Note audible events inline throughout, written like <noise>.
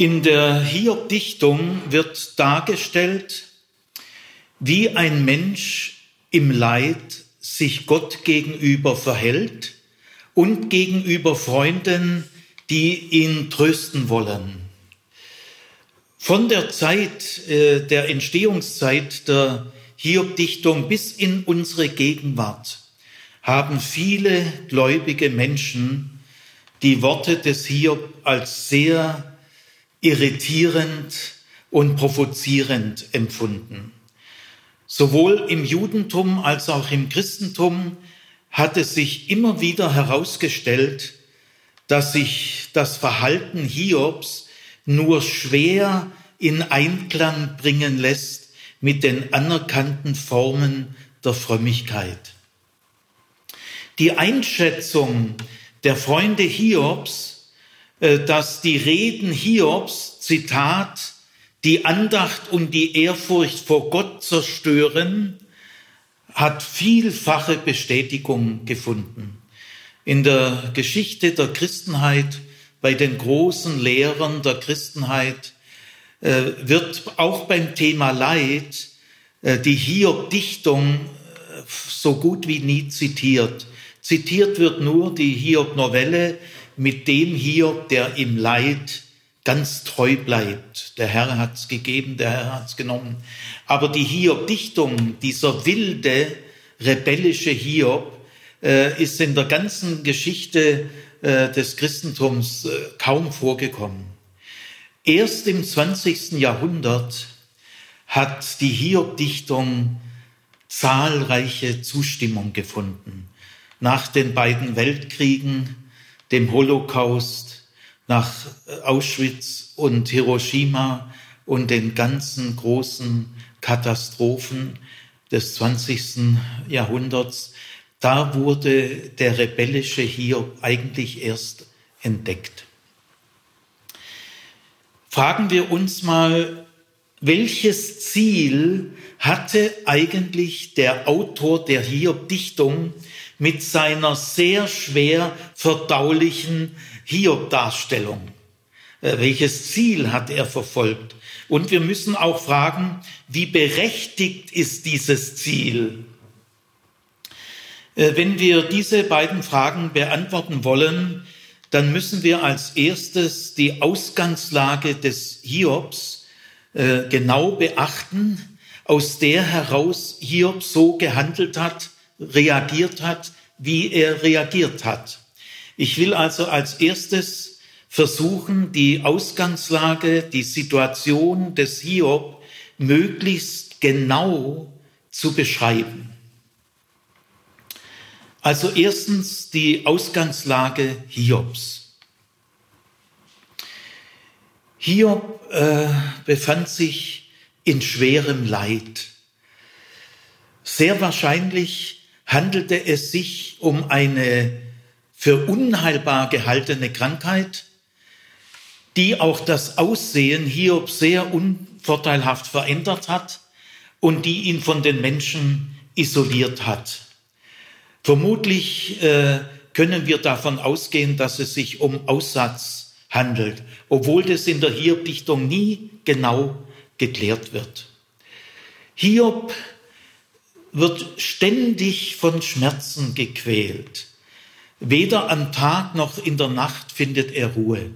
In der Hiob-Dichtung wird dargestellt, wie ein Mensch im Leid sich Gott gegenüber verhält und gegenüber Freunden, die ihn trösten wollen. Von der Zeit, äh, der Entstehungszeit der Hiob-Dichtung bis in unsere Gegenwart haben viele gläubige Menschen die Worte des Hiob als sehr irritierend und provozierend empfunden. Sowohl im Judentum als auch im Christentum hat es sich immer wieder herausgestellt, dass sich das Verhalten Hiobs nur schwer in Einklang bringen lässt mit den anerkannten Formen der Frömmigkeit. Die Einschätzung der Freunde Hiobs, dass die Reden Hiobs, Zitat, die Andacht und die Ehrfurcht vor Gott zerstören, hat vielfache Bestätigung gefunden. In der Geschichte der Christenheit, bei den großen Lehrern der Christenheit, äh, wird auch beim Thema Leid äh, die Hiob-Dichtung äh, so gut wie nie zitiert. Zitiert wird nur die Hiob-Novelle mit dem Hiob, der im Leid ganz treu bleibt. Der Herr hat's gegeben, der Herr hat's genommen. Aber die Hiob-Dichtung, dieser wilde, rebellische Hiob, äh, ist in der ganzen Geschichte äh, des Christentums äh, kaum vorgekommen. Erst im 20. Jahrhundert hat die Hiob-Dichtung zahlreiche Zustimmung gefunden. Nach den beiden Weltkriegen, dem Holocaust, nach Auschwitz und Hiroshima und den ganzen großen Katastrophen des 20. Jahrhunderts, da wurde der rebellische Hiob eigentlich erst entdeckt. Fragen wir uns mal, welches Ziel hatte eigentlich der Autor der Hiob-Dichtung mit seiner sehr schwer verdaulichen Hiob-Darstellung. Äh, welches Ziel hat er verfolgt? Und wir müssen auch fragen, wie berechtigt ist dieses Ziel? Äh, wenn wir diese beiden Fragen beantworten wollen, dann müssen wir als erstes die Ausgangslage des Hiobs äh, genau beachten, aus der heraus Hiob so gehandelt hat, reagiert hat, wie er reagiert hat. Ich will also als erstes versuchen, die Ausgangslage, die Situation des Hiob möglichst genau zu beschreiben. Also erstens die Ausgangslage Hiobs. Hiob äh, befand sich in schwerem Leid. Sehr wahrscheinlich handelte es sich um eine für unheilbar gehaltene Krankheit, die auch das Aussehen Hiob sehr unvorteilhaft verändert hat und die ihn von den Menschen isoliert hat. Vermutlich äh, können wir davon ausgehen, dass es sich um Aussatz handelt, obwohl das in der Hiob-Dichtung nie genau geklärt wird. Hiob wird ständig von Schmerzen gequält. Weder am Tag noch in der Nacht findet er Ruhe.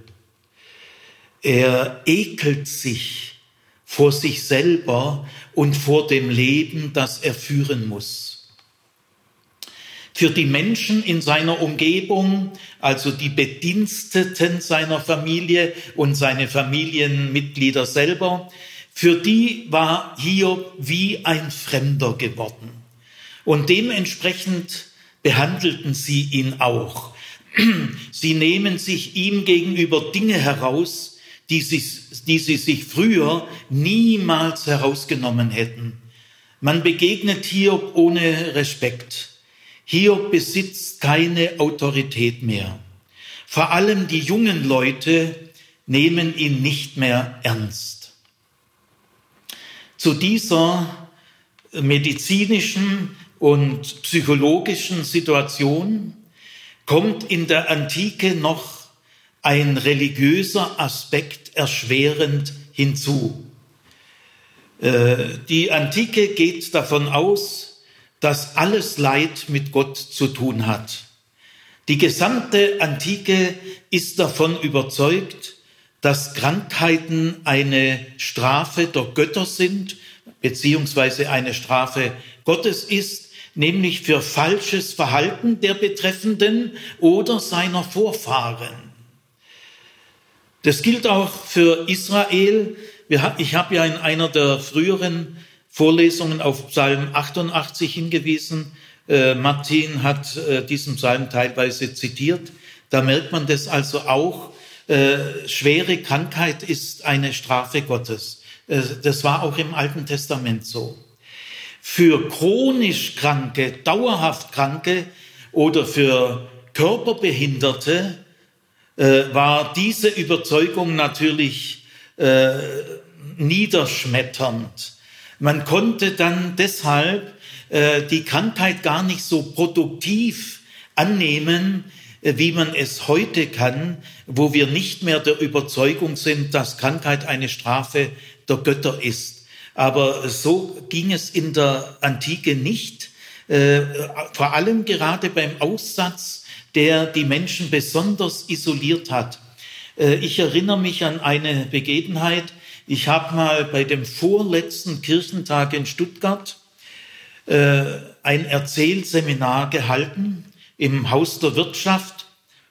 Er ekelt sich vor sich selber und vor dem Leben, das er führen muss. Für die Menschen in seiner Umgebung, also die Bediensteten seiner Familie und seine Familienmitglieder selber, für die war Hiob wie ein Fremder geworden. Und dementsprechend behandelten sie ihn auch. <clears throat> Sie nehmen sich ihm gegenüber Dinge heraus, die sie, die sie sich früher niemals herausgenommen hätten. Man begegnet Hiob ohne Respekt. Hiob besitzt keine Autorität mehr. Vor allem die jungen Leute nehmen ihn nicht mehr ernst. Zu dieser medizinischen und psychologischen Situation kommt in der Antike noch ein religiöser Aspekt erschwerend hinzu. Äh, die Antike geht davon aus, dass alles Leid mit Gott zu tun hat. Die gesamte Antike ist davon überzeugt, dass Krankheiten eine Strafe der Götter sind, beziehungsweise eine Strafe Gottes ist, nämlich für falsches Verhalten der Betreffenden oder seiner Vorfahren. Das gilt auch für Israel. Ich habe ja in einer der früheren Vorlesungen auf Psalm 88 hingewiesen. Äh, Martin hat äh, diesen Psalm teilweise zitiert. Da merkt man das also auch. Äh, schwere Krankheit ist eine Strafe Gottes. das war auch im Alten Testament so. Für chronisch Kranke, dauerhaft Kranke oder für Körperbehinderte äh, war diese Überzeugung natürlich äh, niederschmetternd. Man konnte dann deshalb äh, die Krankheit gar nicht so produktiv annehmen, äh, wie man es heute kann, wo wir nicht mehr der Überzeugung sind, dass Krankheit eine Strafe der Götter ist. Aber so ging es in der Antike nicht, äh, vor allem gerade beim Aussatz der die Menschen besonders isoliert hat. Äh, ich erinnere mich an eine Begebenheit. Ich habe mal bei dem vorletzten Kirchentag in Stuttgart äh, ein Erzählseminar gehalten im Haus der Wirtschaft.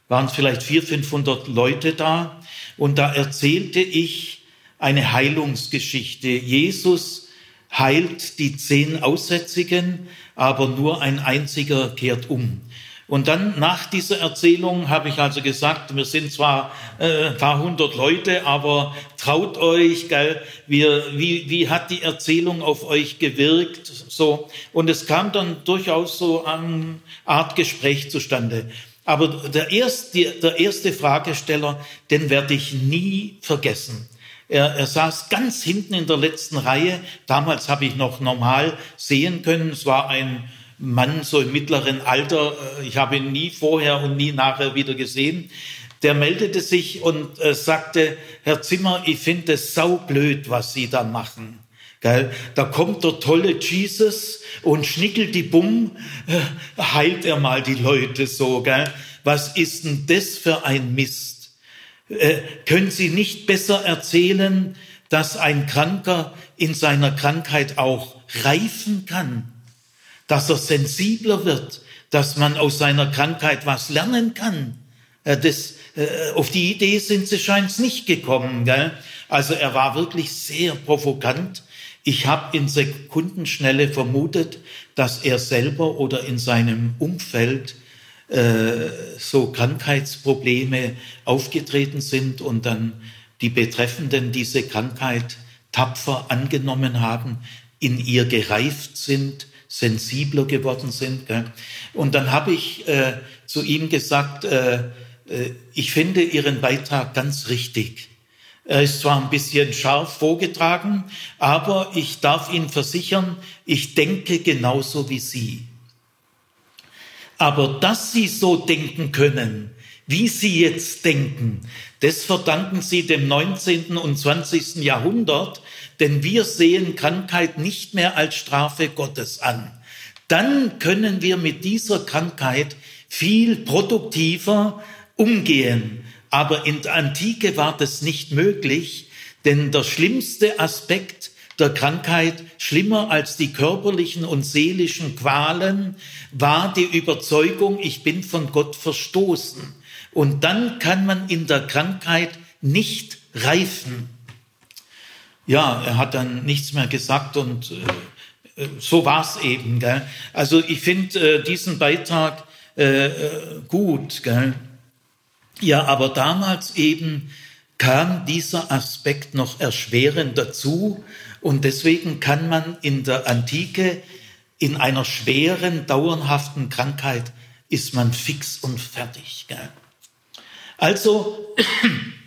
Waren vielleicht 400, 500 Leute da. Und da erzählte ich eine Heilungsgeschichte. Jesus heilt die zehn Aussätzigen, aber nur ein einziger kehrt um. Und dann nach dieser Erzählung habe ich also gesagt, wir sind zwar äh, ein paar hundert Leute, aber traut euch, gell, wir, wie, wie hat die Erzählung auf euch gewirkt? So. Und es kam dann durchaus so eine Art Gespräch zustande. Aber der erste, der erste Fragesteller, den werde ich nie vergessen. Er, er saß ganz hinten in der letzten Reihe. Damals habe ich noch normal sehen können. Es war ein Mann so im mittleren Alter, äh, ich habe ihn nie vorher und nie nachher wieder gesehen, der meldete sich und äh, sagte, Herr Zimmer, ich finde es saublöd, was Sie da machen. Gell? Da kommt der tolle Jesus und schnickelt die Bumm, äh, heilt er mal die Leute so. Gell? Was ist denn das für ein Mist? Äh, können Sie nicht besser erzählen, dass ein Kranker in seiner Krankheit auch reifen kann? Dass er sensibler wird, dass man aus seiner Krankheit was lernen kann. Äh, das, äh, auf die Idee sind sie scheint nicht gekommen. Gell? Also er war wirklich sehr provokant. Ich habe in Sekundenschnelle vermutet, dass er selber oder in seinem Umfeld äh, so Krankheitsprobleme aufgetreten sind und dann die Betreffenden diese Krankheit tapfer angenommen haben, in ihr gereift sind, sensibler geworden sind. Gell? Und dann habe ich äh, zu ihm gesagt, äh, äh, ich finde Ihren Beitrag ganz richtig. Er ist zwar ein bisschen scharf vorgetragen, aber ich darf Ihnen versichern, ich denke genauso wie Sie. Aber dass Sie so denken können, wie Sie jetzt denken, das verdanken Sie dem 19. und 20. Jahrhundert, denn wir sehen Krankheit nicht mehr als Strafe Gottes an. Dann können wir mit dieser Krankheit viel produktiver umgehen. Aber in der Antike war das nicht möglich, denn der schlimmste Aspekt der Krankheit, schlimmer als die körperlichen und seelischen Qualen, war die Überzeugung, ich bin von Gott verstoßen. Und dann kann man in der Krankheit nicht reifen. Ja, er hat dann nichts mehr gesagt und äh, äh so war's eben. Gell? Also ich finde äh, diesen Beitrag äh, äh, gut. Gell? Ja, aber damals eben kam dieser Aspekt noch erschwerend dazu und deswegen kann man in der Antike in einer schweren, dauerhaften Krankheit ist man fix und fertig. Gell? Also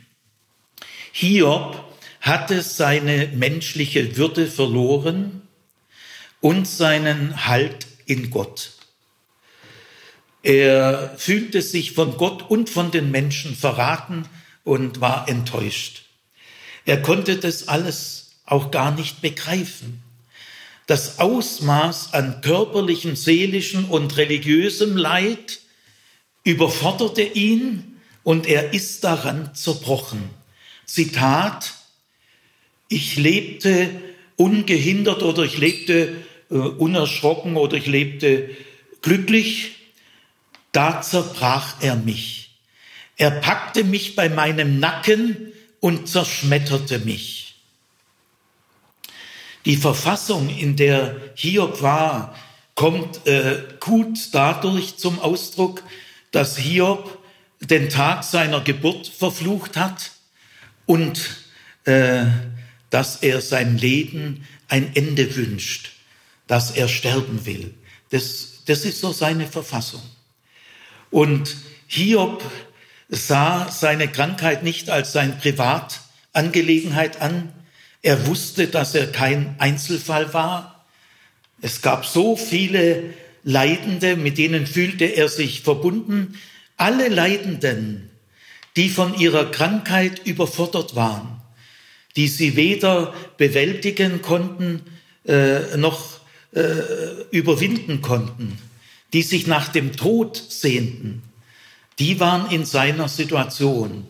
<clears throat> Hiob hatte seine menschliche Würde verloren und seinen Halt in Gott. Er fühlte sich von Gott und von den Menschen verraten und war enttäuscht. Er konnte das alles auch gar nicht begreifen. Das Ausmaß an körperlichen, seelischen und religiösem Leid überforderte ihn und er ist daran zerbrochen. Zitat, ich lebte ungehindert oder ich lebte äh, unerschrocken oder ich lebte glücklich, da zerbrach er mich. Er packte mich bei meinem Nacken und zerschmetterte mich. Die Verfassung, in der Hiob war, kommt äh, gut dadurch zum Ausdruck, dass Hiob den Tag seiner Geburt verflucht hat und äh, dass er sein Leben ein Ende wünscht, dass er sterben will. Das, das ist so seine Verfassung. Und Hiob sah seine Krankheit nicht als seine Privatangelegenheit an. Er wusste, dass er kein Einzelfall war. Es gab so viele Leidende, mit denen fühlte er sich verbunden. Alle Leidenden, die von ihrer Krankheit überfordert waren, die sie weder bewältigen konnten äh, noch äh, überwinden konnten, die sich nach dem Tod sehnten, die waren in seiner Situation.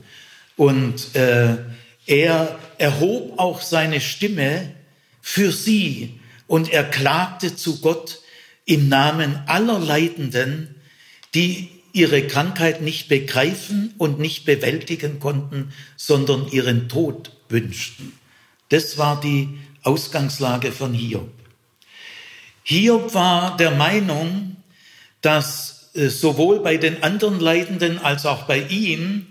Und äh, er erhob auch seine Stimme für sie und er klagte zu Gott im Namen aller Leidenden, die ihre Krankheit nicht begreifen und nicht bewältigen konnten, sondern ihren Tod wünschten. Das war die Ausgangslage von Hiob. Hiob war der Meinung, dass äh, sowohl bei den anderen Leidenden als auch bei ihm,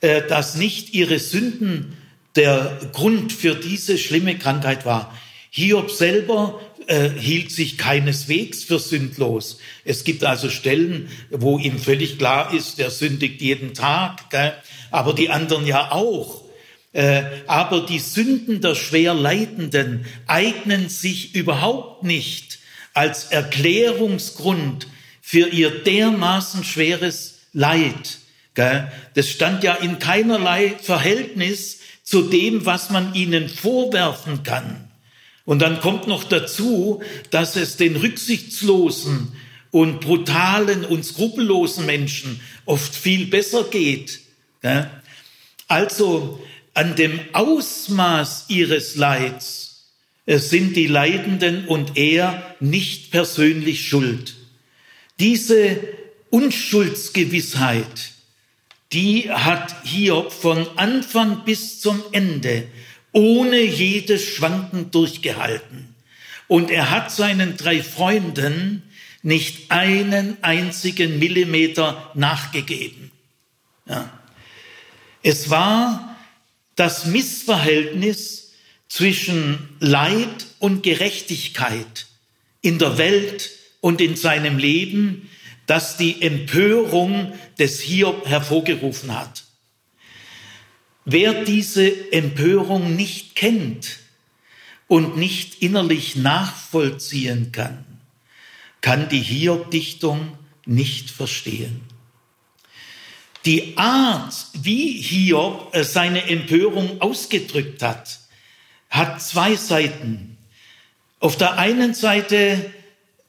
äh, dass nicht ihre Sünden der Grund für diese schlimme Krankheit war. Hiob selber äh, hielt sich keineswegs für sündlos. Es gibt also Stellen, wo ihm völlig klar ist, er sündigt jeden Tag, gell? aber die anderen ja auch. Äh, aber die Sünden der schwer Leidenden eignen sich überhaupt nicht als Erklärungsgrund für ihr dermaßen schweres Leid. Das stand ja in keinerlei Verhältnis zu dem, was man ihnen vorwerfen kann. Und dann kommt noch dazu, dass es den rücksichtslosen und brutalen und skrupellosen Menschen oft viel besser geht. Also an dem Ausmaß ihres Leids äh, sind die Leidenden und er nicht persönlich schuld. Diese Unschuldsgewissheit, die hat Hiob von Anfang bis zum Ende ohne jedes Schwanken durchgehalten. Und er hat seinen drei Freunden nicht einen einzigen Millimeter nachgegeben. Ja. Es war das Missverhältnis zwischen Leid und Gerechtigkeit in der Welt und in seinem Leben, das die Empörung des Hiob hervorgerufen hat. Wer diese Empörung nicht kennt und nicht innerlich nachvollziehen kann, kann die Hiob-Dichtung nicht verstehen. Die Art, wie Hiob äh, seine Empörung ausgedrückt hat, hat zwei Seiten. Auf der einen Seite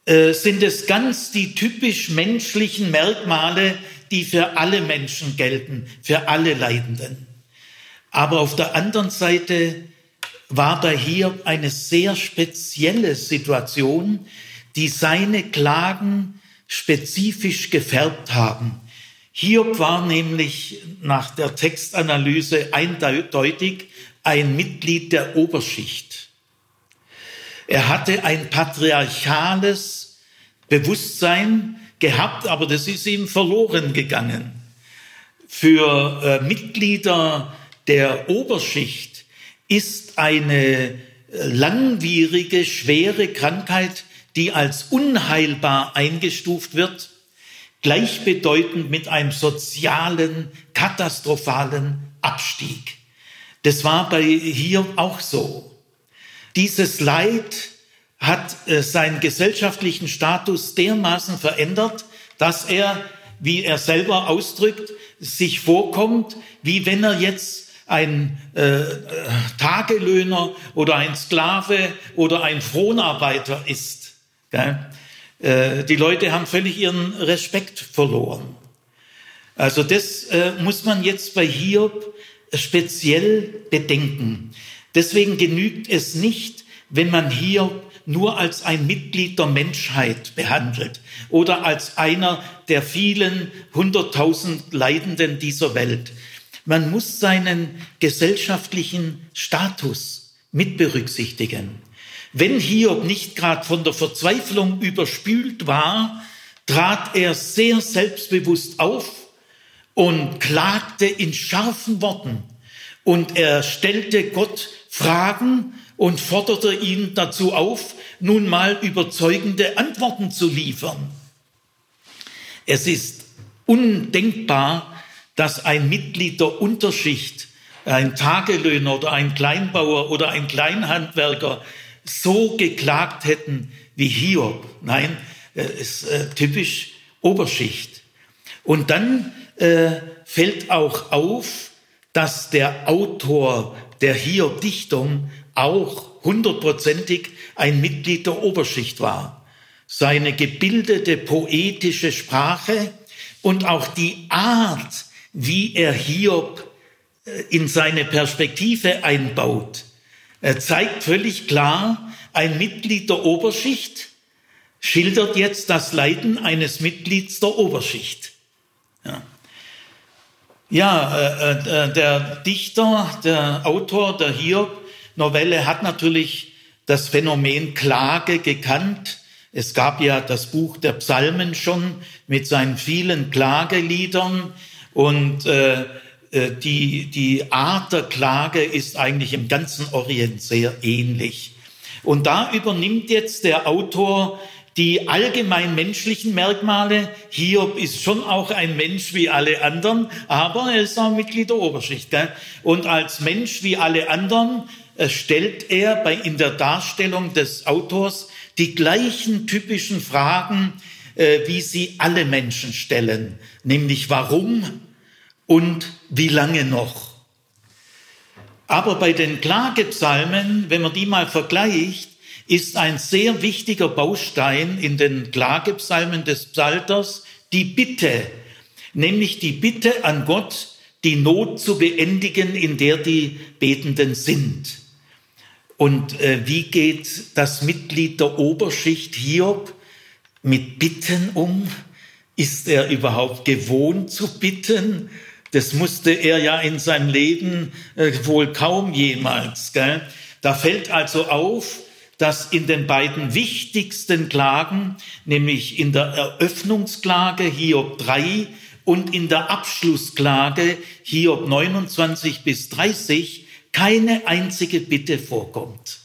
äh, sind es ganz die typisch menschlichen Merkmale, die für alle Menschen gelten, für alle Leidenden. Aber auf der anderen Seite war da Hiob eine sehr spezielle Situation, die seine Klagen spezifisch gefärbt haben. Hiob war nämlich nach der Textanalyse eindeutig ein Mitglied der Oberschicht. Er hatte ein patriarchales Bewusstsein gehabt, aber das ist ihm verloren gegangen. Für äh, Mitglieder der Oberschicht ist eine äh, langwierige, schwere Krankheit, die als unheilbar eingestuft wird, gleichbedeutend mit einem sozialen, katastrophalen Abstieg. Das war bei hier auch so. Dieses Leid hat äh, seinen gesellschaftlichen Status dermaßen verändert, dass er, wie er selber ausdrückt, sich vorkommt, wie wenn er jetzt ein äh, Tagelöhner oder ein Sklave oder ein Fronarbeiter ist. Äh, die Leute haben völlig ihren Respekt verloren. Also das äh, muss man jetzt bei Hiob speziell bedenken. Deswegen genügt es nicht, wenn man Hiob nur als ein Mitglied der Menschheit behandelt oder als einer der vielen hunderttausend Leidenden dieser Welt. Man muss seinen gesellschaftlichen Status mit berücksichtigen. Wenn Hiob nicht gerade von der Verzweiflung überspült war, trat er sehr selbstbewusst auf und klagte in scharfen Worten. Und er stellte Gott Fragen und forderte ihn dazu auf, nun mal überzeugende Antworten zu liefern. Es ist undenkbar, dass ein Mitglied der Unterschicht, ein Tagelöhner oder ein Kleinbauer oder ein Kleinhandwerker so geklagt hätten wie Hiob. Nein, es ist äh, typisch Oberschicht. Und dann äh, fällt auch auf, dass der Autor der Hiob-Dichtung auch hundertprozentig ein Mitglied der Oberschicht war. Seine gebildete poetische Sprache und auch die Art, wie er Hiob äh, in seine Perspektive einbaut, zeigt völlig klar, ein Mitglied der Oberschicht schildert jetzt das Leiden eines Mitglieds der Oberschicht. Ja, ja äh, äh, der Dichter, der Autor der Hiob-Novelle hat natürlich das Phänomen Klage gekannt. Es gab ja das Buch der Psalmen schon mit seinen vielen Klageliedern und äh, äh, die, die Art der Klage ist eigentlich im ganzen Orient sehr ähnlich. Und da übernimmt jetzt der Autor die allgemein menschlichen Merkmale. Hiob ist schon auch ein Mensch wie alle anderen, aber er ist auch Mitglied der Oberschicht. Gell? Und als Mensch wie alle anderen äh, stellt er bei, in der Darstellung des Autors die gleichen typischen Fragen, äh, wie sie alle Menschen stellen, nämlich warum, und wie lange noch. Aber bei den Klagepsalmen, wenn man die mal vergleicht, ist ein sehr wichtiger Baustein in den Klagepsalmen des Psalters die Bitte, nämlich die Bitte an Gott, die Not zu beendigen, in der die Betenden sind. Und äh, wie geht das Mitglied der Oberschicht Hiob mit Bitten um? Ist er überhaupt gewohnt zu bitten? Das musste er ja in seinem Leben äh, wohl kaum jemals. Gell? Da fällt also auf, dass in den beiden wichtigsten Klagen, nämlich in der Eröffnungsklage Hiob 3 und in der Abschlussklage Hiob 29 bis 30, keine einzige Bitte vorkommt.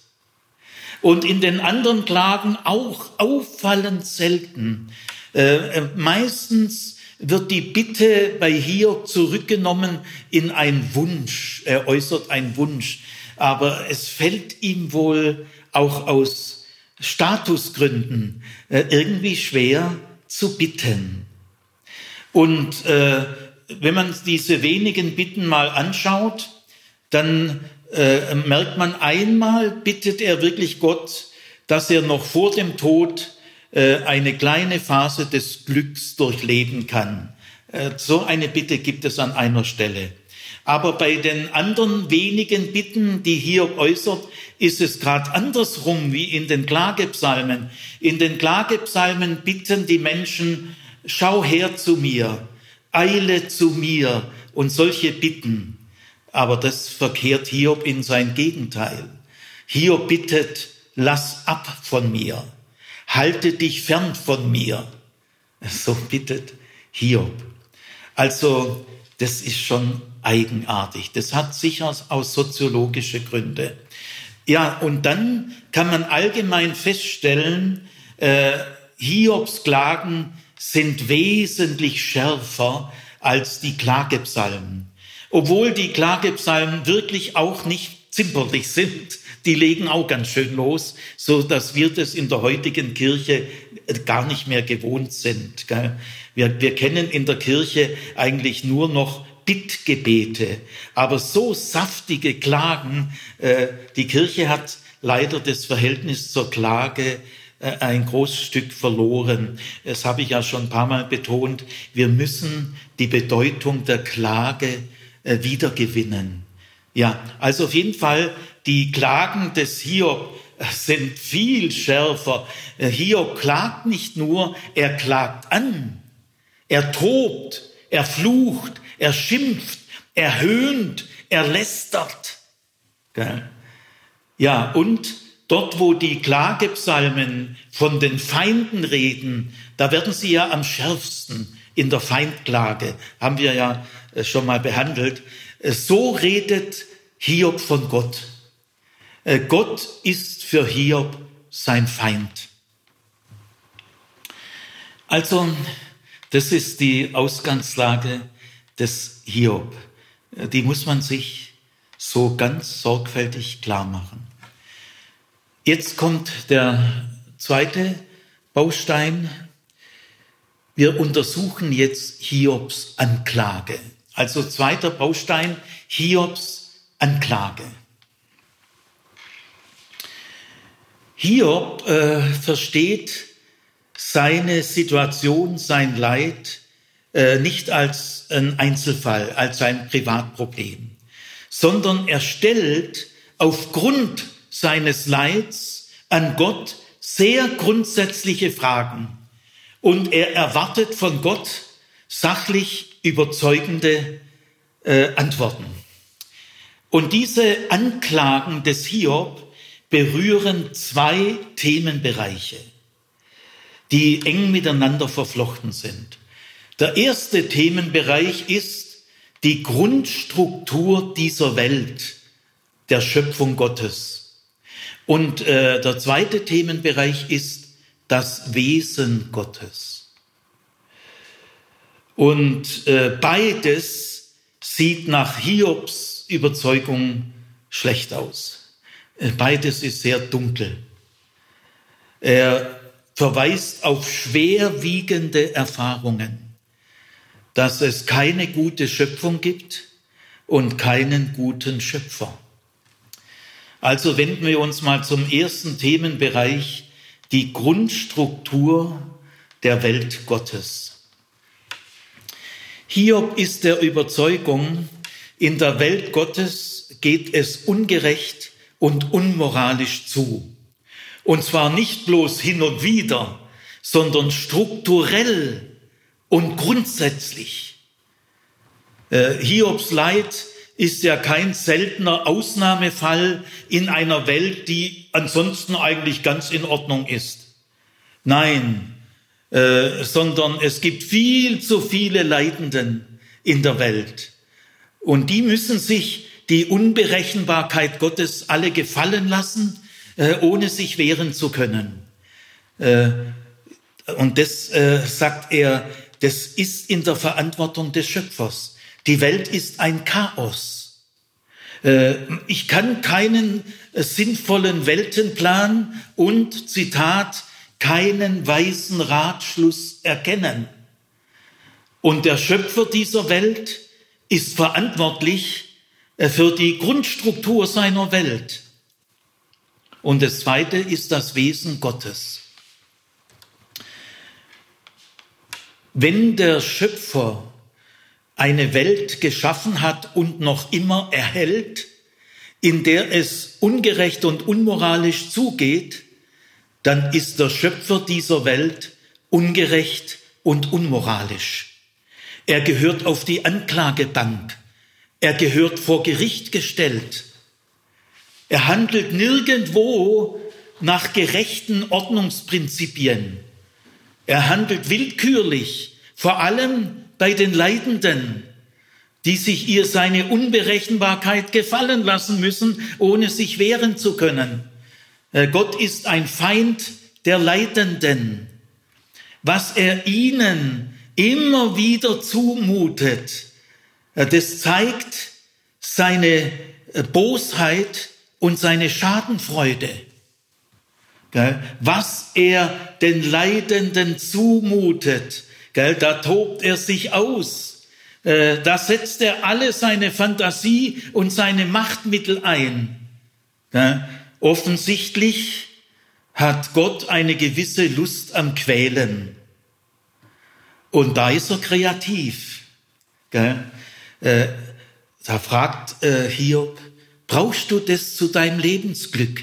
Und in den anderen Klagen auch auffallend selten. Äh, äh meistens wird die Bitte bei Hiob zurückgenommen in einen Wunsch. Er äußert einen Wunsch. Aber es fällt ihm wohl auch aus Statusgründen äh, irgendwie schwer zu bitten. Und äh, wenn man diese wenigen Bitten mal anschaut, dann äh, merkt man einmal, bittet er wirklich Gott, dass er noch vor dem Tod eine kleine Phase des Glücks durchleben kann. Äh, so eine Bitte gibt es an einer Stelle. Aber bei den anderen wenigen Bitten, die hier äußert, ist es gerade andersrum wie in den Klagepsalmen. In den Klagepsalmen bitten die Menschen, schau her zu mir, eile zu mir und solche Bitten. Aber das verkehrt Hiob in sein Gegenteil. Hiob bittet, lass ab von mir halte dich fern von mir. So bittet Hiob. Also, das ist schon eigenartig. Das hat sicher aus soziologische Gründe. Ja, und dann kann man allgemein feststellen, äh, Hiobs Klagen sind wesentlich schärfer als die Klagepsalmen. Obwohl die Klagepsalmen wirklich auch nicht zimperlich sind die legen auch ganz schön los, so dass wir das in der heutigen Kirche gar nicht mehr gewohnt sind. Wir, wir kennen in der Kirche eigentlich nur noch Bittgebete, aber so saftige Klagen. Äh, die Kirche hat leider das Verhältnis zur Klage äh, ein großes Stück verloren. Das habe ich ja schon ein paar Mal betont. Wir müssen die Bedeutung der Klage äh, wiedergewinnen. Ja, also auf jeden Fall die Klagen des Hiob sind viel schärfer. Hiob klagt nicht nur, er klagt an. Er tobt, er flucht, er schimpft, er höhnt, er lästert. Ja, und dort, wo die Klagepsalmen von den Feinden reden, da werden sie ja am schärfsten in der Feindklage, haben wir ja äh, schon mal behandelt. Äh, so redet Hiob von Gott. Äh, Gott ist für Hiob sein Feind. Also, das ist die Ausgangslage des Hiob. Die muss man sich so ganz sorgfältig klar machen. Jetzt kommt der zweite Baustein. Wir untersuchen jetzt Hiobs Anklage. Also zweiter Baustein, Hiobs Anklage. Hiob äh, versteht seine Situation, sein Leid äh, nicht als ein Einzelfall, als ein Privatproblem, sondern er stellt aufgrund seines Leids an Gott sehr grundsätzliche Fragen und er erwartet von Gott sachlich überzeugende äh, Antworten. Und diese Anklagen des Hiob berühren zwei Themenbereiche, die eng miteinander verflochten sind. Der erste Themenbereich ist die Grundstruktur dieser Welt, der Schöpfung Gottes. Und äh, der zweite Themenbereich ist das Wesen Gottes. Und äh, beides sieht nach Hiobs Überzeugung schlecht aus. Äh, beides ist sehr dunkel. Er verweist auf schwerwiegende Erfahrungen dass es keine gute Schöpfung gibt und keinen guten Schöpfer. Also wenden wir uns mal zum ersten Themenbereich, die Grundstruktur der Welt Gottes. Hiob ist der Überzeugung, in der Welt Gottes geht es ungerecht und unmoralisch zu. Und zwar nicht bloß hin und wieder, sondern strukturell und grundsätzlich. Äh, Hiobs Leid ist ja kein seltener Ausnahmefall in einer Welt, die ansonsten eigentlich ganz in Ordnung ist. Nein, äh, sondern es gibt viel zu viele Leidenden in der Welt. Und die müssen sich die Unberechenbarkeit Gottes alle gefallen lassen, äh, ohne sich wehren zu können. Äh, und das äh, sagt er, das ist in der Verantwortung des Schöpfers. Die Welt ist ein Chaos. Ich kann keinen sinnvollen Weltenplan und, Zitat, keinen weisen Ratschluss erkennen. Und der Schöpfer dieser Welt ist verantwortlich für die Grundstruktur seiner Welt. Und das Zweite ist das Wesen Gottes. Wenn der Schöpfer eine Welt geschaffen hat und noch immer erhält, in der es ungerecht und unmoralisch zugeht, dann ist der Schöpfer dieser Welt ungerecht und unmoralisch. Er gehört auf die Anklagebank. Er gehört vor Gericht gestellt. Er handelt nirgendwo nach gerechten Ordnungsprinzipien. Er handelt willkürlich, vor allem bei den Leidenden, die sich ihr seine Unberechenbarkeit gefallen lassen müssen, ohne sich wehren zu können. Äh, Gott ist ein Feind der Leidenden. Was er ihnen immer wieder zumutet, das zeigt seine äh, Bosheit und seine Schadenfreude. was er den Leidenden zumutet, da tobt er sich aus. Äh, da setzt er alle seine Fantasie und seine Machtmittel ein. Offensichtlich hat Gott eine gewisse Lust am Quälen. Und da ist er kreativ. Äh, da fragt äh, Hiob, brauchst du das zu deinem Lebensglück?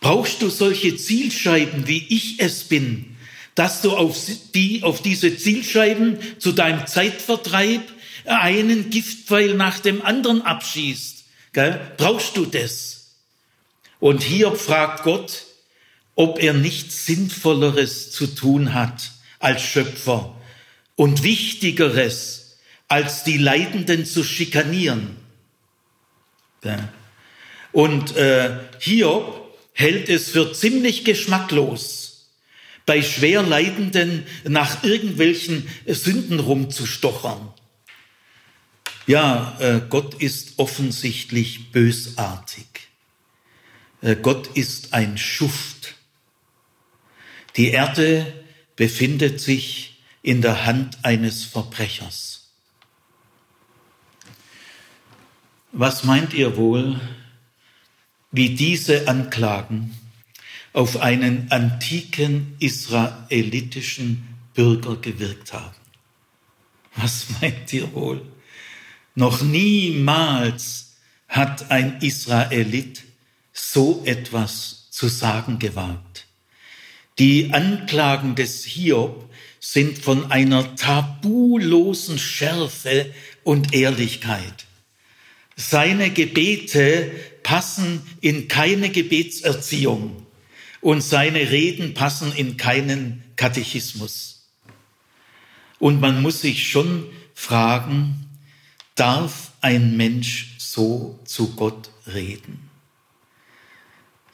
Brauchst du solche Zielscheiben, wie ich es bin, dass du auf, die, auf diese Zielscheiben zu deinem Zeitvertreib einen Giftpfeil nach dem anderen abschießt? Gell? Brauchst du das? Und Hiob fragt Gott, ob er nichts Sinnvolleres zu tun hat als Schöpfer und Wichtigeres, als die Leidenden zu schikanieren. Und äh, Hiob hält es für ziemlich geschmacklos, bei Schwerleidenden nach irgendwelchen Sünden rumzustochern. Ja, äh, Gott ist offensichtlich bösartig. Äh, Gott ist ein Schuft. Die Erde befindet sich in der Hand eines Verbrechers. Was meint ihr wohl, wie diese Anklagen auf einen antiken israelitischen Bürger gewirkt haben. Was meint ihr wohl? Noch niemals hat ein Israelit so etwas zu sagen gewagt. Die Anklagen des Hiob sind von einer tabulosen Schärfe und Ehrlichkeit. Seine Gebete passen in keine Gebetserziehung und seine Reden passen in keinen Katechismus. Und man muss sich schon fragen, darf ein Mensch so zu Gott reden?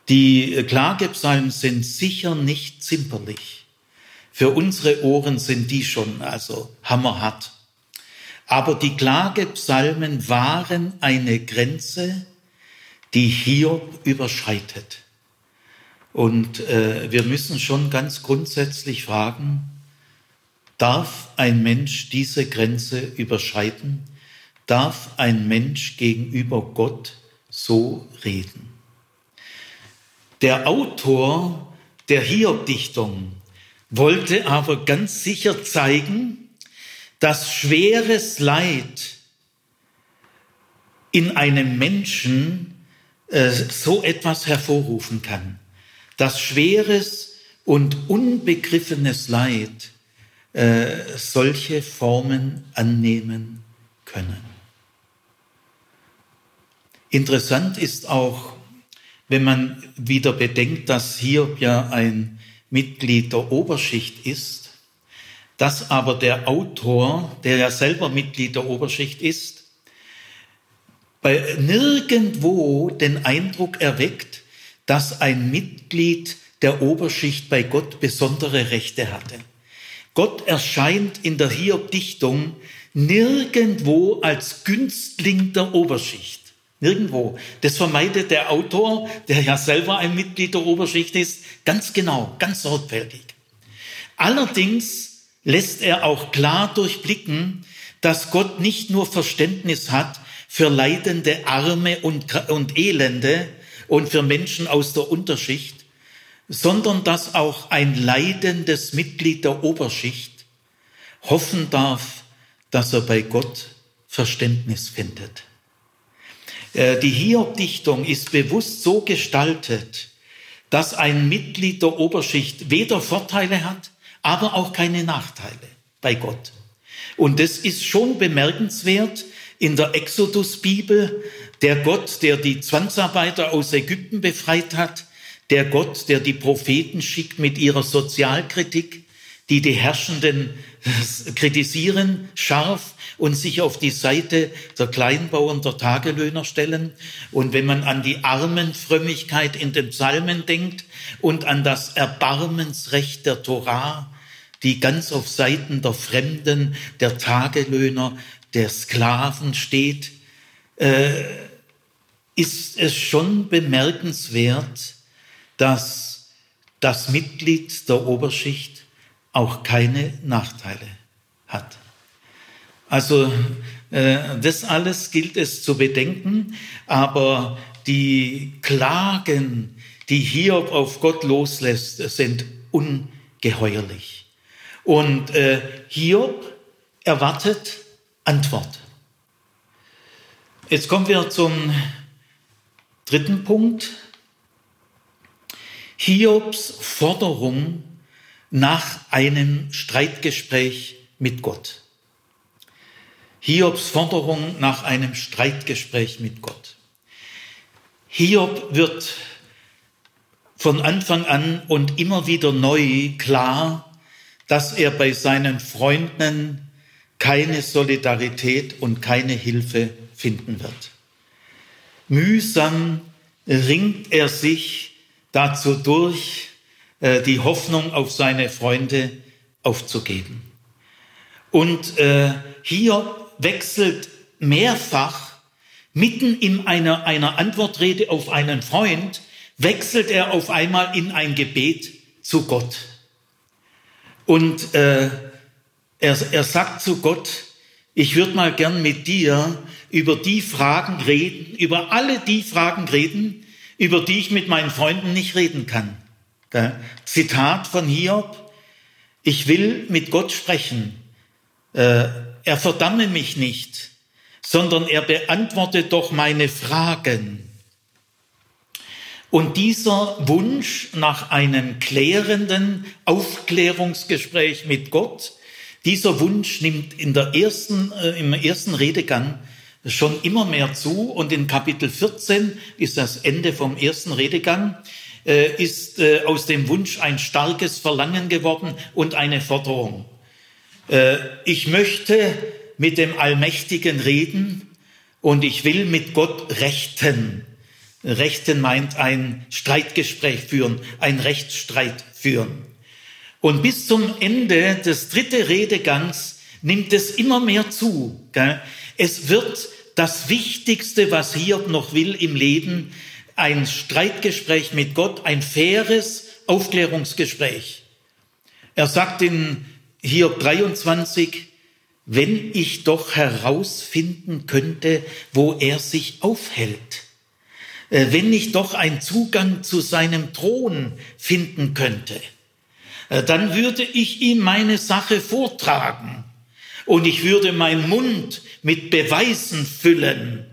Die Klagepsalmen sind sicher nicht zimperlich. Für unsere Ohren sind die schon also hammerhart. Aber die Klagepsalmen waren eine Grenze, die Hiob überschreitet. Und äh, wir müssen schon ganz grundsätzlich fragen, darf ein Mensch diese Grenze überschreiten? Darf ein Mensch gegenüber Gott so reden? Der Autor der Hiob-Dichtung wollte aber ganz sicher zeigen, dass schweres Leid in einem Menschen äh, so etwas hervorrufen kann, dass schweres und unbegriffenes Leid äh, solche Formen annehmen können. Interessant ist auch, wenn man wieder bedenkt, dass Hiob ja ein Mitglied der Oberschicht ist, dass aber der Autor, der ja selber Mitglied der Oberschicht ist, bei nirgendwo den Eindruck erweckt, dass ein Mitglied der Oberschicht bei Gott besondere Rechte hatte. Gott erscheint in der Hiob-Dichtung nirgendwo als Günstling der Oberschicht. Nirgendwo. Das vermeidet der Autor, der ja selber ein Mitglied der Oberschicht ist, ganz genau, ganz sorgfältig. Allerdings lässt er auch klar durchblicken, dass Gott nicht nur Verständnis hat für leidende Arme und, und Elende und für Menschen aus der Unterschicht, sondern dass auch ein leidendes Mitglied der Oberschicht hoffen darf, dass er bei Gott Verständnis findet. Äh, die Hiob-Dichtung ist bewusst so gestaltet, dass ein Mitglied der Oberschicht weder Vorteile hat, aber auch keine Nachteile bei Gott. Und das ist schon bemerkenswert, in der Exodus-Bibel, der Gott, der die Zwangsarbeiter aus Ägypten befreit hat, der Gott, der die Propheten schickt mit ihrer Sozialkritik, die die Herrschenden <laughs> kritisieren, scharf und sich auf die Seite der Kleinbauern, der Tagelöhner stellen. Und wenn man an die Armenfrömmigkeit in den Psalmen denkt und an das Erbarmensrecht der Torah, die ganz auf Seiten der Fremden, der Tagelöhner, der Sklaven steht, äh, ist es schon bemerkenswert, dass das Mitglied der Oberschicht auch keine Nachteile hat. Also äh, das alles gilt es zu bedenken, aber die Klagen, die Hiob auf Gott loslässt, sind ungeheuerlich. Und äh, Hiob erwartet Antwort. Jetzt kommen wir zum dritten Punkt. Hiobs Forderung nach einem Streitgespräch mit Gott. Hiobs Forderung nach einem Streitgespräch mit Gott. Hiob wird von Anfang an und immer wieder neu klar, dass er bei seinen Freunden keine Solidarität und keine Hilfe finden wird. Mühsam ringt er sich dazu durch, äh, die Hoffnung auf seine Freunde aufzugeben. Und äh, Hiob wechselt mehrfach mitten in einer, einer Antwortrede auf einen Freund, wechselt er auf einmal in ein Gebet zu Gott. Und äh, er, er sagt zu Gott, ich würde mal gern mit dir über die Fragen reden, über alle die Fragen reden, über die ich mit meinen Freunden nicht reden kann. Zitat von Hiob, ich will mit Gott sprechen. Äh, er verdamme mich nicht, sondern er beantwortet doch meine Fragen. Und dieser Wunsch nach einem klärenden Aufklärungsgespräch mit Gott, dieser Wunsch nimmt in der ersten, äh, im ersten Redegang schon immer mehr zu. Und in Kapitel 14 ist das Ende vom ersten Redegang, äh, ist äh, aus dem Wunsch ein starkes Verlangen geworden und eine Forderung. Äh, ich möchte mit dem Allmächtigen reden und ich will mit Gott rechten. Rechten meint ein Streitgespräch führen, ein Rechtsstreit führen. Und bis zum Ende des dritten Redegangs nimmt es immer mehr zu. Es wird das Wichtigste, was Hiob noch will im Leben, ein Streitgespräch mit Gott, ein faires Aufklärungsgespräch. Er sagt in Hiob 23, wenn ich doch herausfinden könnte, wo er sich aufhält, wenn ich doch einen Zugang zu seinem Thron finden könnte, äh, dann würde ich ihm meine Sache vortragen und ich würde meinen Mund mit Beweisen füllen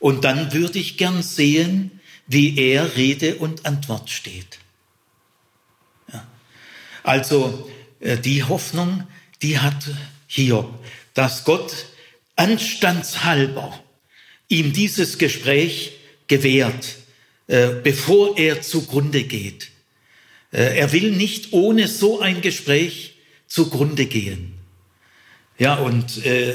und dann würde ich gern sehen, wie er Rede und Antwort steht. Also äh, die Hoffnung, die hat Hiob, dass Gott anstandshalber ihm dieses Gespräch gewährt, äh, bevor er zugrunde geht. Äh, er will nicht ohne so ein Gespräch zugrunde gehen. Ja, und äh,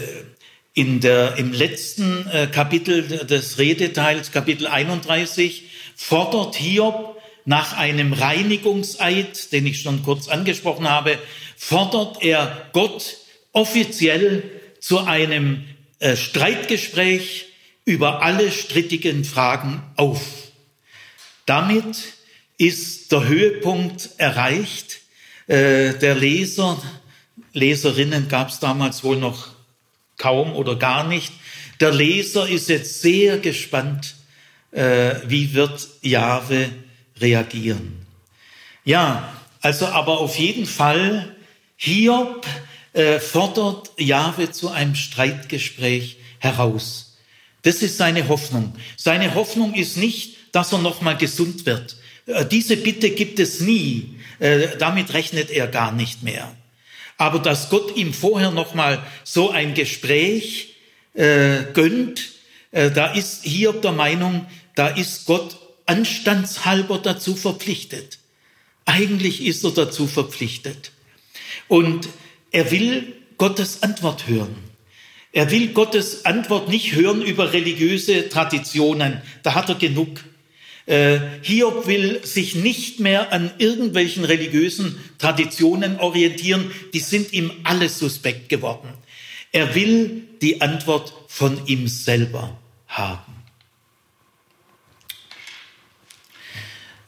in der, im letzten Kapitel des Redeteils, Kapitel 31, fordert Hiob nach einem Reinigungseid, den ich schon kurz angesprochen habe, fordert er Gott offiziell zu einem Streitgespräch über alle strittigen Fragen auf. Damit ist der Höhepunkt erreicht. Äh, der Leser, Leserinnen gab es damals wohl noch kaum oder gar nicht. Der Leser ist jetzt sehr gespannt, äh, wie wird Jahwe reagieren. Ja, also aber auf jeden Fall, Hiob äh, fordert Jahwe zu einem Streitgespräch heraus. Das ist seine Hoffnung. Seine Hoffnung ist nicht, dass er nochmal gesund wird. Äh, diese Bitte gibt es nie. Äh, damit rechnet er gar nicht mehr. Aber dass Gott ihm vorher nochmal so ein Gespräch äh, gönnt, da ist Hiob der Meinung, da ist Gott anstandshalber dazu verpflichtet. Eigentlich ist er dazu verpflichtet. Und er will Gottes Antwort hören. Er will Gottes Antwort nicht hören über religiöse Traditionen. Da hat er genug. Äh, Hiob will sich nicht mehr an irgendwelchen religiösen Traditionen orientieren. Die sind ihm alle suspekt geworden. Er will die Antwort von ihm selber haben.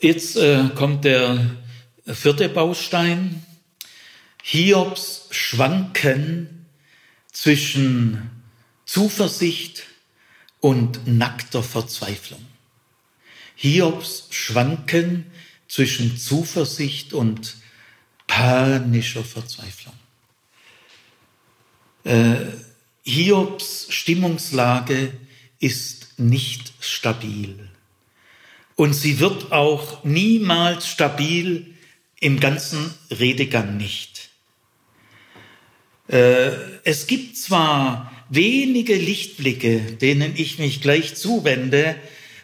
Jetzt äh, kommt der vierte Baustein. Hiobs Schwanken zwischen Zuversicht und nackter Verzweiflung. Hiobs Schwanken zwischen Zuversicht und panischer Verzweiflung. Äh, Hiobs Stimmungslage ist nicht stabil. Und sie wird auch niemals stabil im ganzen Redegang nicht. Äh, es gibt zwar wenige Lichtblicke, denen ich mich gleich zuwende,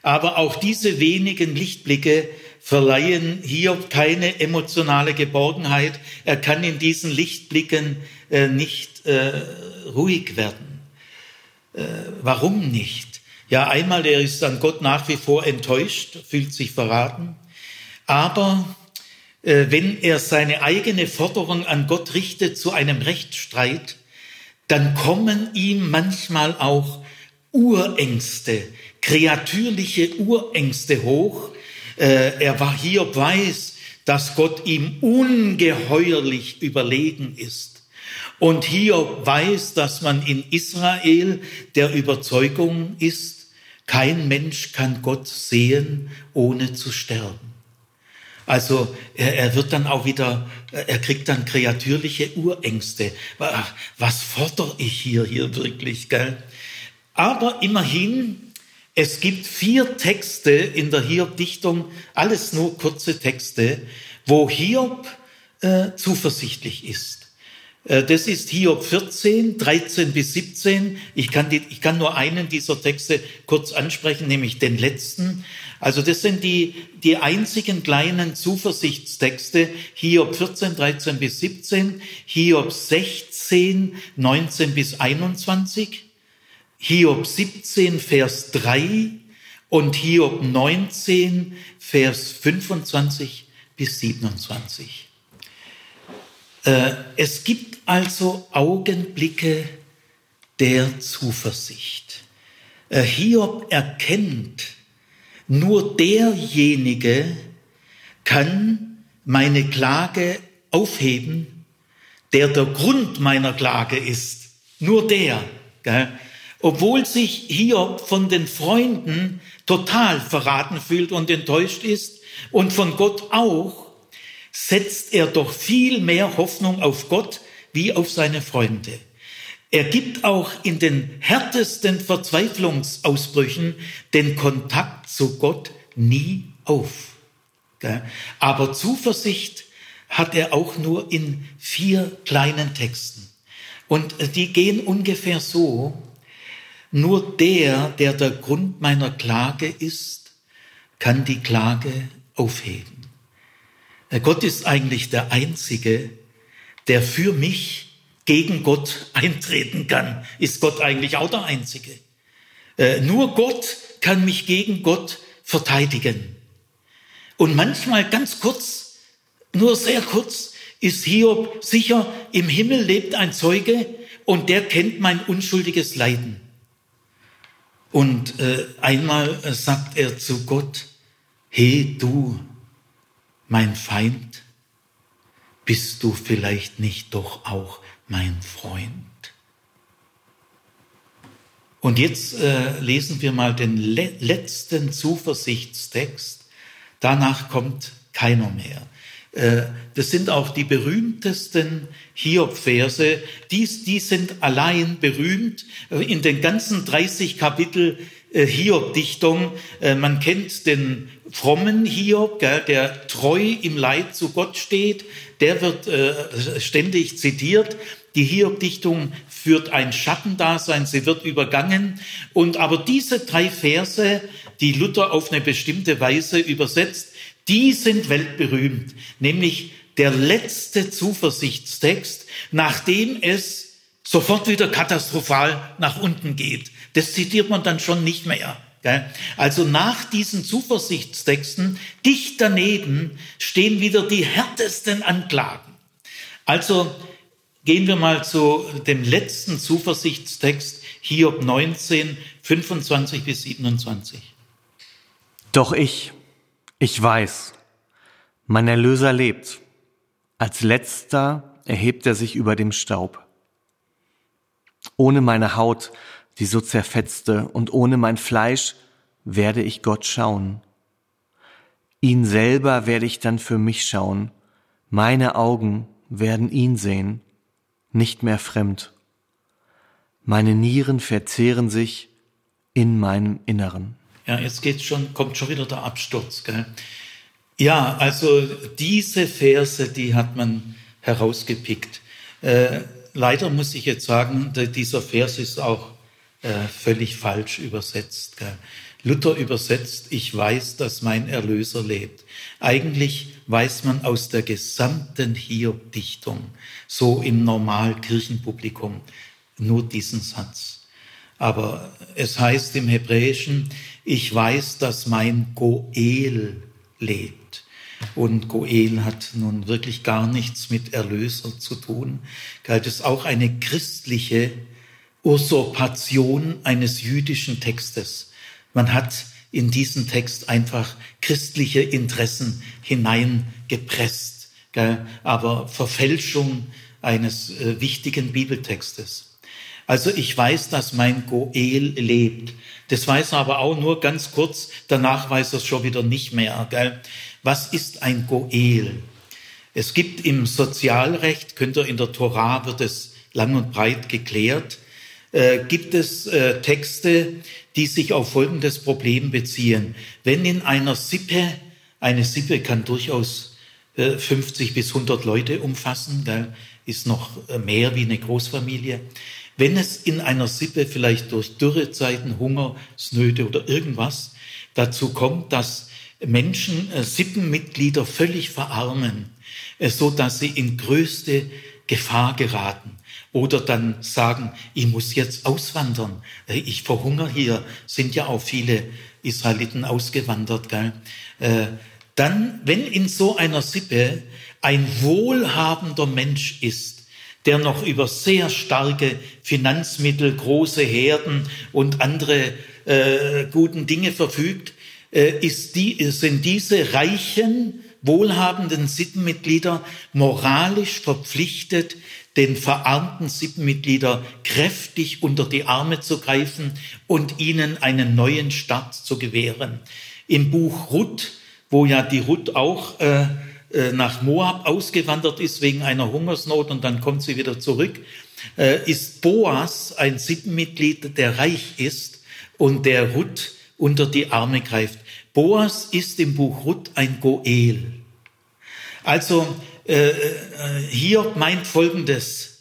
aber auch diese wenigen Lichtblicke verleihen Hiob keine emotionale Geborgenheit. Er kann in diesen Lichtblicken äh, nicht äh, ruhig werden. Warum nicht? Ja, einmal, er ist an Gott nach wie vor enttäuscht, fühlt sich verraten. Aber wenn er seine eigene Forderung an Gott richtet zu einem Rechtsstreit, dann kommen ihm manchmal auch Urängste, kreatürliche Urängste hoch. Äh, er war hier weiß, dass Gott ihm ungeheuerlich überlegen ist. Und hier weiß, dass man in Israel der Überzeugung ist, kein Mensch kann Gott sehen, ohne zu sterben. Also er, er wird dann auch wieder, er kriegt dann kreatürliche Urängste. Was fordere ich hier, hier wirklich, gell? Aber immerhin, es gibt vier Texte in der Hiob-Dichtung, alles nur kurze Texte, wo Hiob äh, zuversichtlich ist. Äh, das ist Hiob 14, 13 bis 17. Ich kann, die, ich kann nur einen dieser Texte kurz ansprechen, nämlich den letzten. Also das sind die, die einzigen kleinen Zuversichtstexte. Hiob 14, 13 bis 17, Hiob 16, 19 bis 21, Hiob 17, Vers 3 und Hiob 19, Vers 25 bis 27. Äh, es gibt also Augenblicke der Zuversicht. Äh, Hiob erkennt, nur derjenige kann meine Klage aufheben, der der Grund meiner Klage ist. Nur der. Obwohl sich Hiob von den Freunden total verraten fühlt und enttäuscht ist und von Gott auch, setzt er doch viel mehr Hoffnung auf Gott wie auf seine Freunde. Er gibt auch in den härtesten Verzweiflungsausbrüchen den Kontakt zu Gott nie auf. Aber Zuversicht hat er auch nur in vier kleinen Texten. Und die gehen ungefähr so, nur der, der der Grund meiner Klage ist, kann die Klage aufheben. Gott ist eigentlich der Einzige, der für mich gegen Gott eintreten kann. Ist Gott eigentlich auch der Einzige? Äh, nur Gott kann mich gegen Gott verteidigen. Und manchmal ganz kurz, nur sehr kurz, ist Hiob sicher, im Himmel lebt ein Zeuge und der kennt mein unschuldiges Leiden. Und äh, einmal sagt er zu Gott, he du, mein Feind? Bist du vielleicht nicht doch auch mein Freund? Und jetzt äh, lesen wir mal den le letzten Zuversichtstext. Danach kommt keiner mehr. Äh, das sind auch die berühmtesten Hiob-Verse. Die, die sind allein berühmt. Äh, in den ganzen 30 Kapitel Hiob-Dichtung. Äh, man kennt den frommen Hiob, der treu im Leid zu Gott steht. Der wird äh, ständig zitiert. Die Hiob-Dichtung führt ein Schattendasein, sie wird übergangen. Und aber diese drei Verse, die Luther auf eine bestimmte Weise übersetzt, die sind weltberühmt. Nämlich der letzte Zuversichtstext, nachdem es sofort wieder katastrophal nach unten geht. Das zitiert man dann schon nicht mehr. Also nach diesen Zuversichtstexten, dicht daneben, stehen wieder die härtesten Anklagen. Also gehen wir mal zu dem letzten Zuversichtstext, Hiob 19, 25 bis 27. Doch ich, Ich weiß, mein Erlöser lebt. Als letzter erhebt er sich über dem Staub. Ohne meine Haut, die so zerfetzte, und ohne mein Fleisch werde ich Gott schauen. Ihn selber werde ich dann für mich schauen. Meine Augen werden ihn sehen, nicht mehr fremd. Meine Nieren verzehren sich in meinem Inneren. Ja, jetzt geht's schon, kommt schon wieder der Absturz, gell? Ja, also diese Verse, die hat man herausgepickt. Äh, leider muss ich jetzt sagen, dieser Vers ist auch völlig falsch übersetzt. Luther übersetzt, ich weiß, dass mein Erlöser lebt. Eigentlich weiß man aus der gesamten Hiob-Dichtung, so im Normal-Kirchenpublikum, nur diesen Satz. Aber es heißt im Hebräischen, ich weiß, dass mein Goel lebt. Und Goel hat nun wirklich gar nichts mit Erlöser zu tun. Galt es auch eine christliche Usurpation eines jüdischen Textes. Man hat in diesen Text einfach christliche Interessen hineingepresst, gell? aber Verfälschung eines äh, wichtigen Bibeltextes. Also ich weiß, dass mein Goel lebt. Das weiß er aber auch nur ganz kurz, danach weiß er es schon wieder nicht mehr. Gell? Was ist ein Goel? Es gibt im Sozialrecht, könnt ihr in der Torah wird es lang und breit geklärt, äh, gibt es äh, Texte, die sich auf folgendes Problem beziehen. Wenn in einer Sippe, eine Sippe kann durchaus äh, 50 bis 100 Leute umfassen, gell? ist noch äh, mehr wie eine Großfamilie. Wenn es in einer Sippe vielleicht durch Dürrezeiten, Hungersnöte oder irgendwas dazu kommt, dass Menschen, äh, Sippenmitglieder völlig verarmen, so dass sie in größte Gefahr geraten oder dann sagen, ich muss jetzt auswandern, äh, ich verhungere hier, sind ja auch viele Israeliten ausgewandert, gell? Äh, dann, wenn in so einer Sippe ein wohlhabender Mensch ist, der noch über sehr starke Finanzmittel, große Herden und andere äh, guten Dinge verfügt, äh, ist die, sind diese reichen, wohlhabenden Sippenmitglieder moralisch verpflichtet, den verarmten Sippenmitglieder kräftig unter die Arme zu greifen und ihnen einen neuen Start zu gewähren. Im Buch Ruth, wo ja die Ruth auch äh, äh, nach Moab ausgewandert ist wegen einer Hungersnot und dann kommt sie wieder zurück, äh, ist Boas ein Sippenmitglied, der reich ist und der Ruth unter die Arme greift. Boas ist im Buch Ruth ein Goel. Also äh, hier meint Folgendes.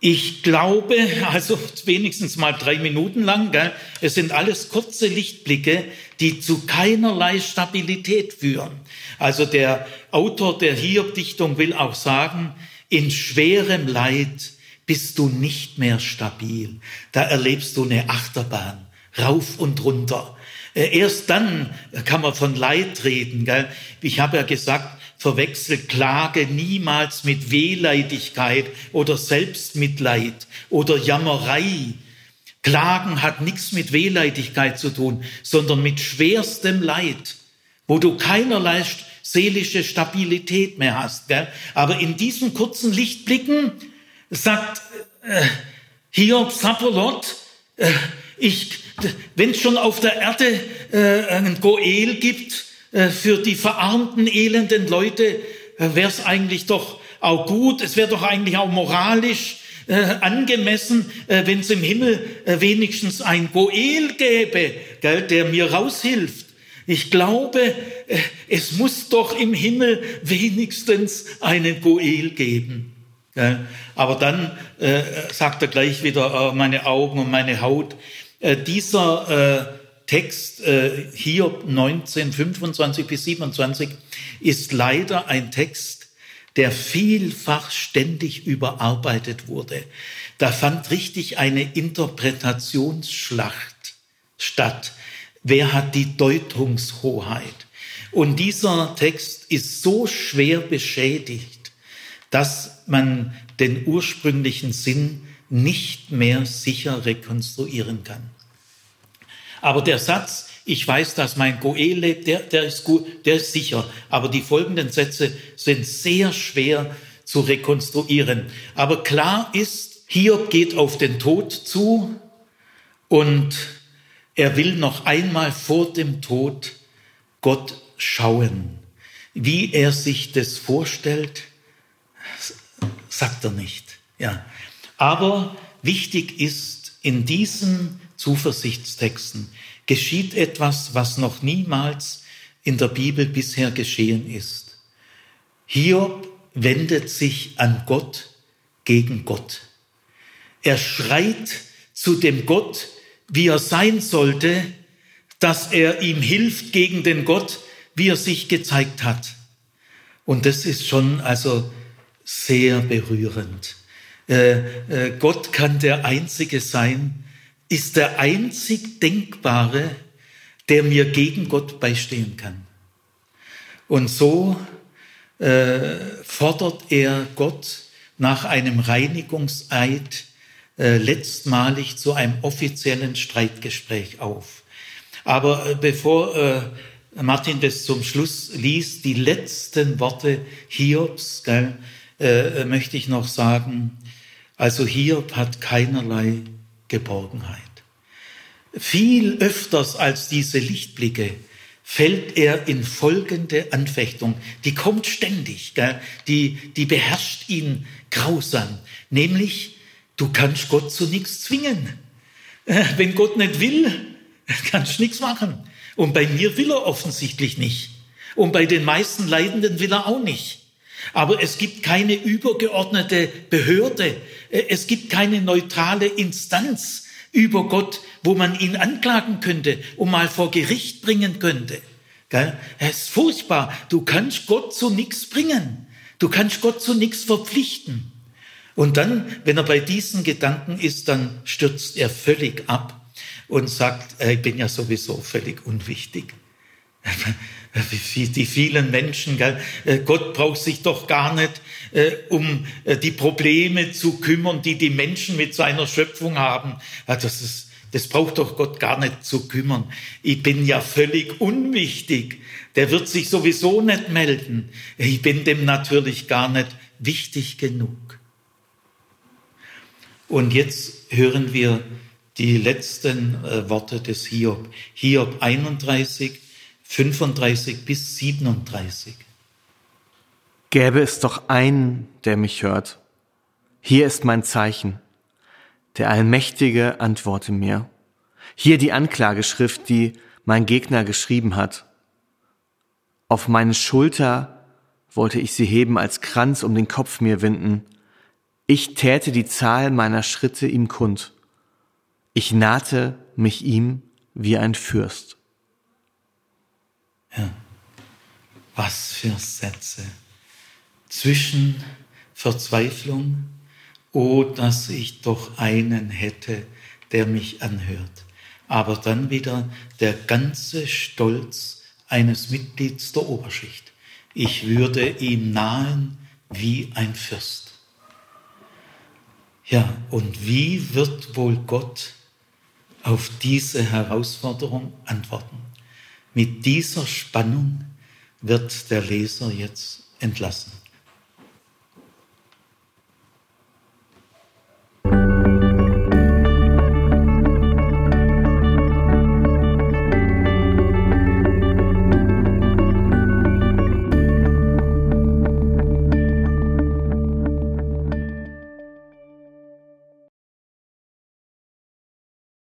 Ich glaube, <laughs> also wenigstens mal drei Minuten lang, gell, es sind alles kurze Lichtblicke, die zu keinerlei Stabilität führen. Also der Autor der Hiob-Dichtung will auch sagen, in schwerem Leid bist du nicht mehr stabil. Da erlebst du eine Achterbahn, rauf und runter. Äh, erst dann kann man von Leid reden. Gell? Ich habe ja gesagt, Verwechsel Klage niemals mit Wehleidigkeit oder Selbstmitleid oder Jammerei. Klagen hat nichts mit Wehleidigkeit zu tun, sondern mit schwerstem Leid, wo du keinerlei seelische Stabilität mehr hast. Gell? Aber in diesen kurzen Lichtblicken sagt äh, Hiob Sapolot, äh, wenn es schon auf der Erde äh, einen Goel gibt, für die verarmten, elenden Leute äh, wäre es eigentlich doch auch gut, es wäre doch eigentlich auch moralisch äh, angemessen, äh, wenn es im Himmel äh, wenigstens ein Goel gäbe, gell, der mir raushilft. Ich glaube, äh, es muss doch im Himmel wenigstens einen Goel geben. Gell. Aber dann äh, sagt er gleich wieder, äh, meine Augen und meine Haut. Äh, dieser äh, Text äh, Hiob 19, 25 bis 27 ist leider ein Text, der vielfach ständig überarbeitet wurde. Da fand richtig eine Interpretationsschlacht statt. Wer hat die Deutungshoheit? Und dieser Text ist so schwer beschädigt, dass man den ursprünglichen Sinn nicht mehr sicher rekonstruieren kann. Aber der Satz, ich weiß, dass mein Goel lebt, der, der ist gut, der ist sicher. Aber die folgenden Sätze sind sehr schwer zu rekonstruieren. Aber klar ist, Hiob geht auf den Tod zu und er will noch einmal vor dem Tod Gott schauen. Wie er sich das vorstellt, sagt er nicht. Ja. Aber wichtig ist, in diesen Zuversichtstexten geschieht etwas, was noch niemals in der Bibel bisher geschehen ist. Hiob wendet sich an Gott gegen Gott. Er schreit zu dem Gott, wie er sein sollte, dass er ihm hilft gegen den Gott, wie er sich gezeigt hat. Und das ist schon also sehr berührend. Äh, äh, Gott kann der Einzige sein, ist der einzig Denkbare, der mir gegen Gott beistehen kann. Und so äh, fordert er Gott nach einem Reinigungseid äh, letztmalig zu einem offiziellen Streitgespräch auf. Aber äh, bevor äh, Martin das zum Schluss liest, die letzten Worte Hiobs, gell, äh, möchte ich noch sagen, also Hiob hat keinerlei Geborgenheit. Viel öfters als diese Lichtblicke fällt er in folgende Anfechtung. Die kommt ständig? Die, die beherrscht ihn grausam. Nämlich, du kannst Gott zu nichts zwingen. <laughs> Wenn Gott nicht will, <laughs> kannst du nichts machen. Und bei mir will er offensichtlich nicht. Und bei den meisten Leidenden will er auch nicht. Aber es gibt keine übergeordnete Behörde. Es gibt keine neutrale Instanz über Gott, wo man ihn anklagen könnte und mal vor Gericht bringen könnte. Es ist furchtbar. Du kannst Gott zu nichts bringen. Du kannst Gott zu nichts verpflichten. Und dann, wenn er bei diesen Gedanken ist, dann stürzt er völlig ab und sagt, äh, ich bin ja sowieso völlig unwichtig. <laughs> Die vielen Menschen, gell? Äh, Gott braucht sich doch gar nicht äh, um die Probleme zu kümmern, die die Menschen mit seiner Schöpfung haben. Das, ist, das braucht doch Gott gar nicht zu kümmern. Ich bin ja völlig unwichtig. Der wird sich sowieso nicht melden. Ich bin dem natürlich gar nicht wichtig genug. Und jetzt hören wir die letzten äh, Worte des Hiob. Hiob 31, 35 bis 37. Gäbe es doch einen, der mich hört. Hier ist mein Zeichen. Der Allmächtige antworte mir. Hier die Anklageschrift, die mein Gegner geschrieben hat. Auf meine Schulter wollte ich sie heben, als Kranz um den Kopf mir winden. Ich täte die Zahl meiner Schritte ihm kund. Ich nahte mich ihm wie ein Fürst. Ja, was für Sätze. Zwischen Verzweiflung, oh, dass ich doch einen hätte, der mich anhört. Aber dann wieder der ganze Stolz eines Mitglieds der Oberschicht. Ich würde ihm nahen wie ein Fürst. Ja, und wie wird wohl Gott auf diese Herausforderung antworten? Mit dieser Spannung wird der Leser jetzt entlassen.